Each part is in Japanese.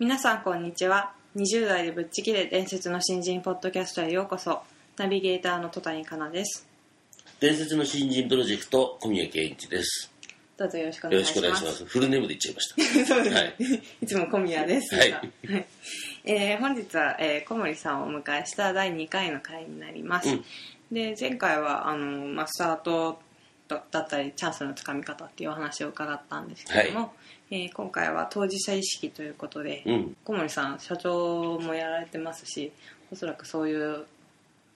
皆さんこんにちは。20代でぶっちぎれ伝説の新人ポッドキャストへようこそ。ナビゲーターの戸谷香奈です。伝説の新人プロジェクト小宮健一です。どうぞよろしくおよろ願いします。しくお願いします。フルネームで言っちゃいました。そうですね、はい。い、つも小宮です。はい。はい。えー本日は、えー小森さんをお迎えした第2回の回になります。うん。で前回はあの、まあ、スタートだだったりチャンスのつかみ方っていうお話を伺ったんですけども、えー今回は当事者意識ということで、うん。小森さん社長もやられてますしおそらくそういう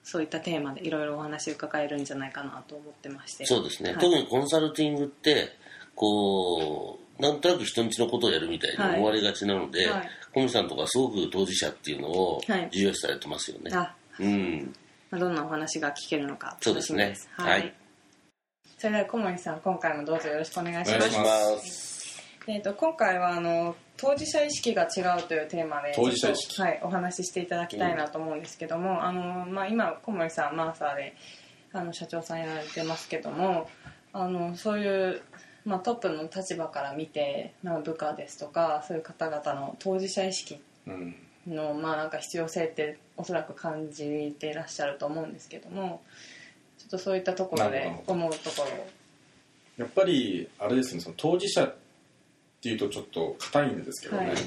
そういったテーマでいろいろお話を伺えるんじゃないかなと思ってまして。そうですね、はい。特にコンサルティングってこうなんとなく人んちのことをやるみたいに思われがちなので、はい。小宮さんとかすごく当事者っていうのをはい。重要視されてますよね、あうん。まあどんなお話が聞けるのかそうですね。楽しみです。はいそれでは小森さん今回もどうぞよろしくお願いします。ます。えっ、と今回はあの当事者意識が違うというテーマで当事者意識。はいお話ししていただきたいなと思うんですけども、あのまあ今小森さんマーサーであの社長さんやられてますけども、あのそういうまあトップの立場から見て、まあ部下ですとかそういう方々の当事者意識うん。のまあなんか必要性っておそらく感じていらっしゃると思うんですけどもちょっとそういったところで思うところ。をやっぱりあれですねその当事者っていうとちょっと硬いんですけどね、はい。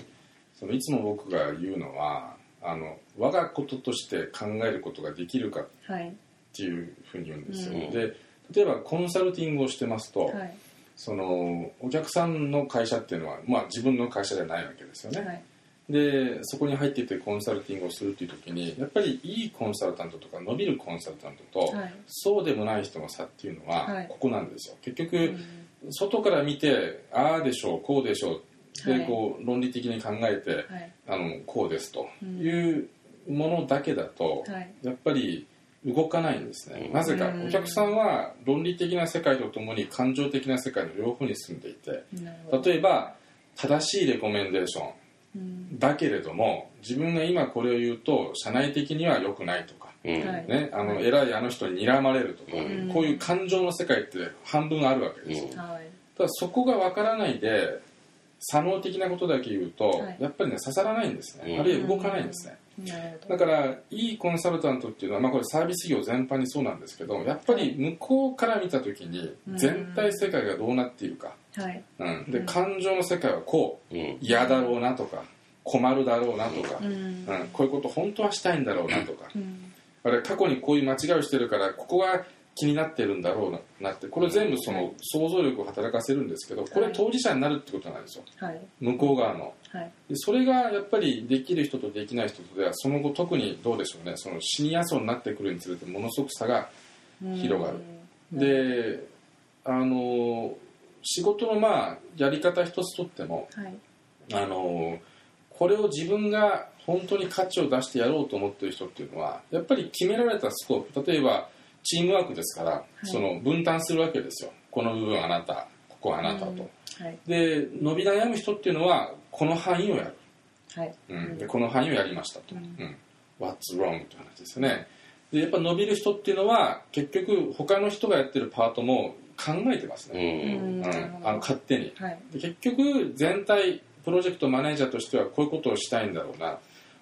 そのいつも僕が言うのはあの我がこととして考えることができるかっはいていうふうに言うんですよ、うん。で例えばコンサルティングをしてますと、はい。そのお客さんの会社っていうのは、まあ、自分の会社ではないわけですよね、はいでそこに入っててコンサルティングをするっていう時にやっぱりいいコンサルタントとか伸びるコンサルタントと、はい。そうでもない人の差っていうのははい。ここなんですよ。結局、うん。外から見てああでしょうこうでしょうで、はい。こう論理的に考えて、はい。あのこうですというものだけだと、はい。やっぱり動かないんですね、うん。なぜか。うんお客さんは論理的な世界とともに感情的な世界の両方に住んでいて例えば正しいレコメンデーション。うんだけれども自分が今これを言うと社内的には良くないとか、うん。はい。ね、あの偉いあの人に睨まれるとか、うん。こういう感情の世界って半分あるわけですよ、うん。はい。ただそこがわからないで左脳的なことだけ言うと、はい。やっぱりね刺さらないんですね、うん。あるいは動かないんですね、だからいいコンサルタントっていうのは、まあ、これサービス業全般にそうなんですけどやっぱり向こうから見た時にうん。全体世界がどうなっているか、はい。うん。でうん。感情の世界はこううん。嫌だろうなとか困るだろうなとか、うん。うん。こういうこと本当はしたいんだろうなとか、うん。あれ過去にこういう間違いをしてるからここが気になってるんだろうなってこれ全部その想像力を働かせるんですけどこれ当事者になるってことなんですよ。はい。向こう側の。はい。でそれがやっぱりできる人とできない人とではその後特にどうでしょうね。そのシニア層になってくるにつれてものすごく差が広がる。うん。であの仕事のまあやり方一つとってもはい。あのこれを自分が本当に価値を出してやろうと思ってる人っていうのはやっぱり決められたスコープ。例えばチームワークですから、い。その分担するわけですよ。この部分あなたここはあなたと、うん。はい。で伸び悩む人っていうのはこの範囲をやる。はい。うん、でこの範囲をやりましたと、ううん。ん What's wrong? って話ですよね。でやっぱ伸びる人っていうのは結局他の人がやってるパートも考えてますうね、ん。うん。なるほどあの勝手に。はい。で結局全体プロジェクトマネージャーとしてはこういうことをしたいんだろうな。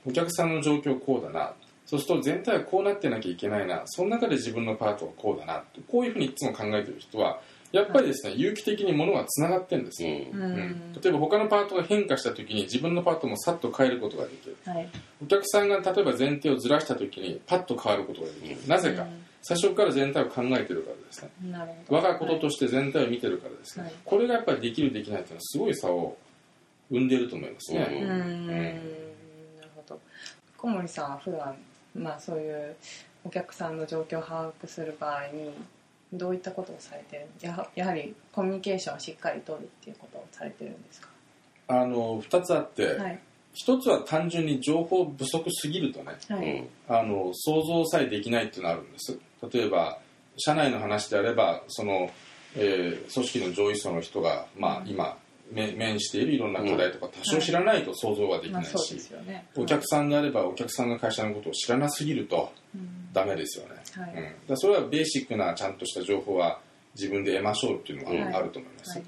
お客さんの状況こうだなそうすると全体はこうなってなきゃいけないな。その中で自分のパートはこうだな。こういうふうにいつも考えてる人はやっぱりですね、有機的にものがつながってるんです。よ、ううん。ん例えば他のパートが変化した時に自分のパートもさっと変えることができる。はい。お客さんが例えば前提をずらした時にパッと変わることができる。なぜか。うん最初から全体を考えてるからですね。我がこととして全体を見てるからですね、はい。これがやっぱりできるできないっていうのはすごい差を生んでると思いますね、ん。なるほど。小森さんは普段まあ、そういうお客さんの状況を把握する場合にどういったことをされてるやはやはりコミュニケーションをしっかり取るっていうことをされてるんですか？あの2つあって、はい。一つは単純に情報不足すぎるとねはい、うん。あの想像さえできないっていうのがあるんです。例えば社内の話であればその、えー組織の上位層の人が、まあ、今面面しているいろんな課題とか多少知らないと想像はできまあ、ないし、お客さんであればお客さんの会社のことを知らなすぎるとうん。ダメですよね、はい。うん、それはベーシックなちゃんとした情報は自分で得ましょうっていうのうんはあると思います、はい。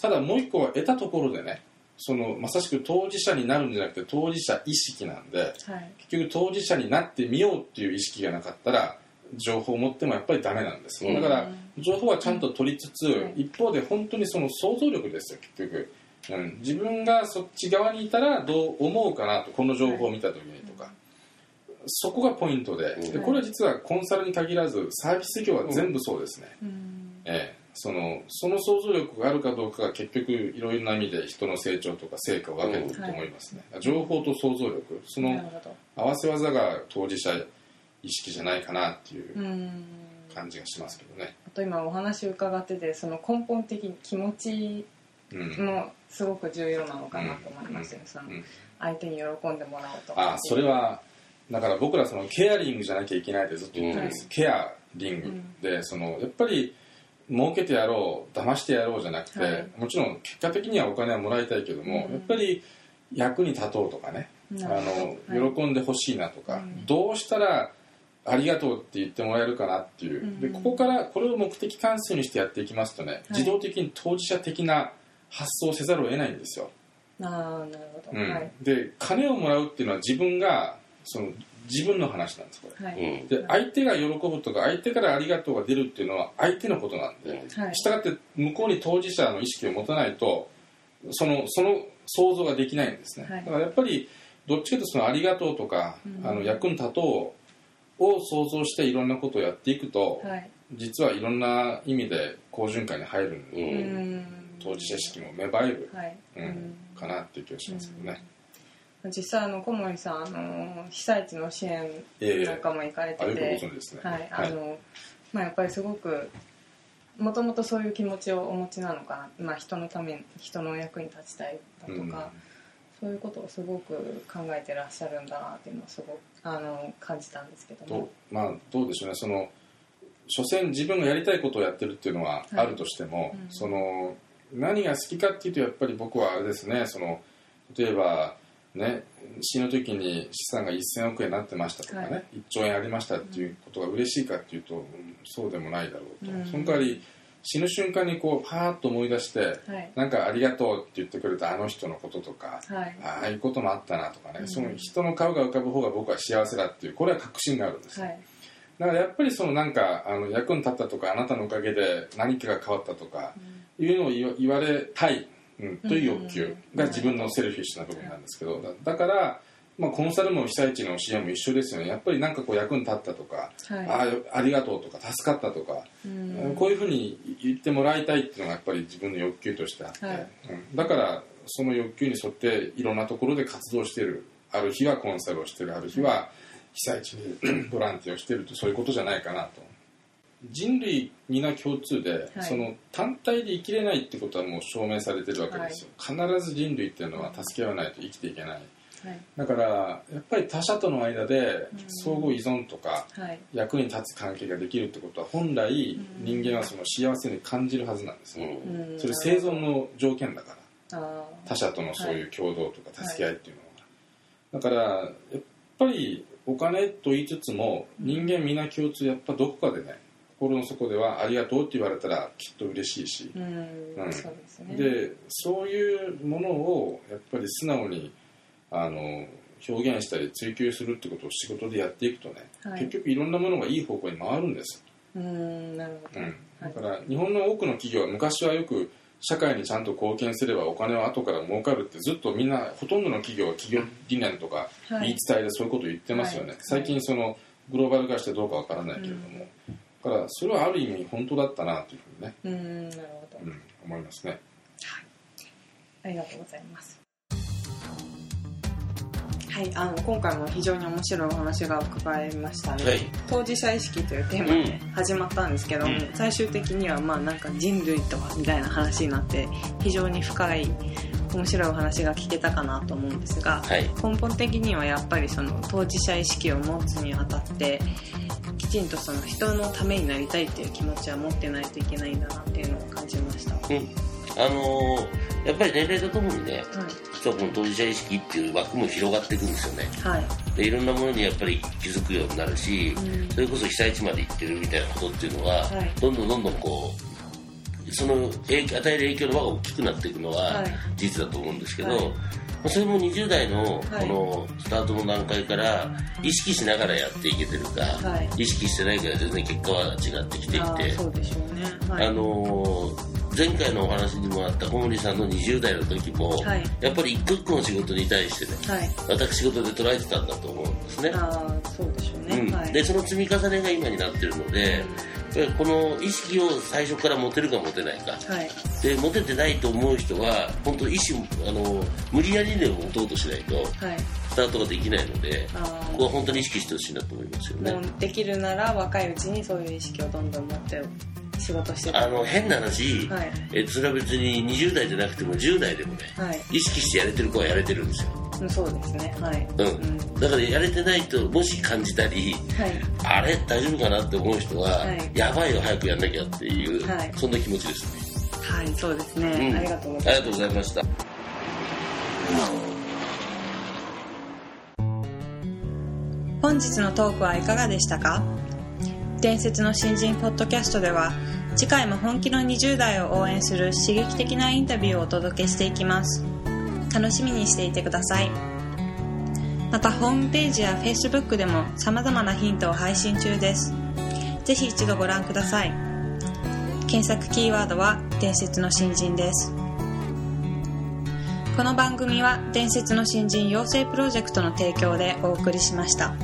ただもう一個は得たところでねそのまさしく当事者になるんじゃなくて当事者意識なんではい。結局当事者になってみようっていう意識がなかったら情報を持ってもやっぱりダメなんです、うん。だから情報はちゃんと取りつつ、うん。一方で本当にその想像力ですよ結局、うん、自分がそっち側にいたらどう思うかなとこの情報を見た時にとか、そこがポイントで。うん。でこれは実はコンサルに限らずサービス業は全部そうですね、うん。ええ。そのその想像力があるかどうかが結局いろいろな意味で人の成長とか成果を分けてると思いますね、情報と想像力その合わせ技が当事者意識じゃないかなっていううん。感じがしますけどね、あと今お話伺っててその根本的に気持ちうん。もすごく重要なのかなと思いますよ、そのうん。相手に喜んでもらおうとか。あそれはだから僕らそのケアリングじゃなきゃいけないってずっと言ってるんです、うん。ケアリングでそのやっぱり儲けてやろう騙してやろうじゃなくて、はい。もちろん結果的にはお金はもらいたいけども、うん。やっぱり役に立とうとかね。あの、はい。喜んでほしいなとか、うん。どうしたらありがとうって言ってもらえるかなっていう、うん。でここからこれを目的関数にしてやっていきますとね、自動的に当事者的な発想をせざるを得ないんですよ、ああなるほど、うん。はい。で金をもらうっていうのは自分がその自分の話なんですこれ。はい、うん。で相手が喜ぶとか相手からありがとうが出るっていうのは相手のことなんで、はい。したがって向こうに当事者の意識を持たないとそのその想像ができないんですね、はい。だからやっぱりどっちかというとそのありがとうとか、うん。あの役に立とうを想像していろんなことをやっていくと、はい。実はいろんな意味で好循環に入るうんうん。当事者意識も芽生える、はい、うんかなっていう気がしますけどね、実際あの小森さんあの被災地の支援ええ。なんかも行かれてて、ご存知ですね。はい。あのまあ、やっぱりすごくもともとそういう気持ちをお持ちなのかな、まあ、人のため人の役に立ちたいだとか、うんそういうことをすごく考えてらっしゃるんだなっていうのをすごくあの感じたんですけどどもうまあどうでしょうね。その所詮自分がやりたいことをやってるっていうのはあるとしても、うん。その何が好きかっていうとやっぱり僕はあれですね。その例えばね死ぬ時に資産が1000億円になってましたとかね、はい。1兆円ありましたっていうことが嬉しいかっていうと、うんそうでもないだろうと、うん。その代わり死ぬ瞬間にこうパーッと思い出してはい。なんかありがとうって言ってくれたあの人のこととか、はい。ああいうこともあったなとかね、うん。その人の顔が浮かぶ方が僕は幸せだっていうこれは確信があるんですよ。はい。だからやっぱりそのなんかあの役に立ったとかあなたのおかげで何かが変わったとかいうのを言われたい、うん、という欲求が自分のセルフィッシュな部分なんですけどだだから、まあ、コンサルも被災地の支援も一緒ですよね。やっぱりなんかこう役に立ったとか、はい。あありがとうとか助かったとか、うん。こういうふうに言ってもらいたいっていうのがやっぱり自分の欲求としてあって、はい。うん、だからその欲求に沿っていろんなところで活動してるある日はコンサルをしてるある日は被災地にボランティアをしてるとそういうことじゃないかなと。人類皆共通で、はい。その単体で生きれないってことはもう証明されてるわけですよ、必ず人類っていうのは助け合わないと生きていけないだからやっぱり他者との間で相互依存とか、はい。役に立つ関係ができるってことは本来人間はその幸せに感じるはずなんですよ、うん。うんそれ生存の条件だから。あ他者とのそういう共同とか助け合いっていうのは、だからやっぱりお金と言いつつも人間皆共通やっぱどこかでね心の底ではありがとうって言われたらきっと嬉しいし。ー、うん、うん。ですね。でそういうものをやっぱり素直にあの表現したり追求するってことを仕事でやっていくとね、はい。結局いろんなものがいい方向に回るんです、うんなるほど、うん、はい。だから日本の多くの企業は昔はよく社会にちゃんと貢献すればお金は後から儲かるってずっとみんなほとんどの企業は企業理念とかはい。言い伝えでそういうことを言ってますよね、はい。最近そのグローバル化してどうかわからないけれども、だからそれはある意味本当だったなというふうにね、うんなるほど、うん、思いますね。ありがとうございます。はい、あの今回も非常に面白いお話が伺えましたね、はい。当事者意識というテーマで始まったんですけども、うん。最終的にはまあなんか人類とはみたいな話になって非常に深い面白いお話が聞けたかなと思うんですが、はい。根本的にはやっぱりその当事者意識を持つにあたってきちんとその人のためになりたいっていう気持ちは持ってないといけないんだなっていうのを感じました。はうん。あのーやっぱり年齢とともにねい、実はこの当事者意識っていう枠も広がっていくんですよね。はい、でいろんなものにやっぱり気づくようになるし、うん。それこそ被災地まで行ってるみたいなことっていうのは、はい。どんどんどんどんこうその影響与える影響の輪が大きくなっていくのははい。事実だと思うんですけど、はいまあそれも20代のはいこのスタートの段階から意識しながらやっていけてるか、はい。意識してないから全然結果は違ってきていてあね。はい。あのー前回のお話にもあった小森さんの20代の時も、はいやっぱり一個一個の仕事に対してねはい。私事で捉えてたんだと思うんですね。ああ、そうでしょうね。うんはい。でその積み重ねが今になってるので、やっぱりこの意識を最初から持てるか持てないかはい。で持ててないと思う人は本当意思あの無理やりでも持とうとしないとはい。スタートができないのでここは本当に意識してほしいなと思いますよねできるなら若いうちにそういう意識をどんどん持って仕事してた。あの変な話、はい。えそれは別に20代じゃなくても10代でもねはい。意識してやれてる子はやれてるんですよ、うんそうですね。はい。うん。うん。だからやれてないともし感じたりはい。あれ大丈夫かなって思う人は、はい。やばいよ早くやんなきゃっていう、はい。そんな気持ちですね。はいそうですね、うん。ありがとうございありがとうございました。本日のトークはいかがでしたか？伝説の新人ポッドキャストでは次回も本気の20代を応援する刺激的なインタビューをお届けしていきます。楽しみにしていてください。またホームページや Facebook でも様々なヒントを配信中です。ぜひ一度ご覧ください。検索キーワードは伝説の新人です。この番組は伝説の新人養成プロジェクトの提供でお送りしました。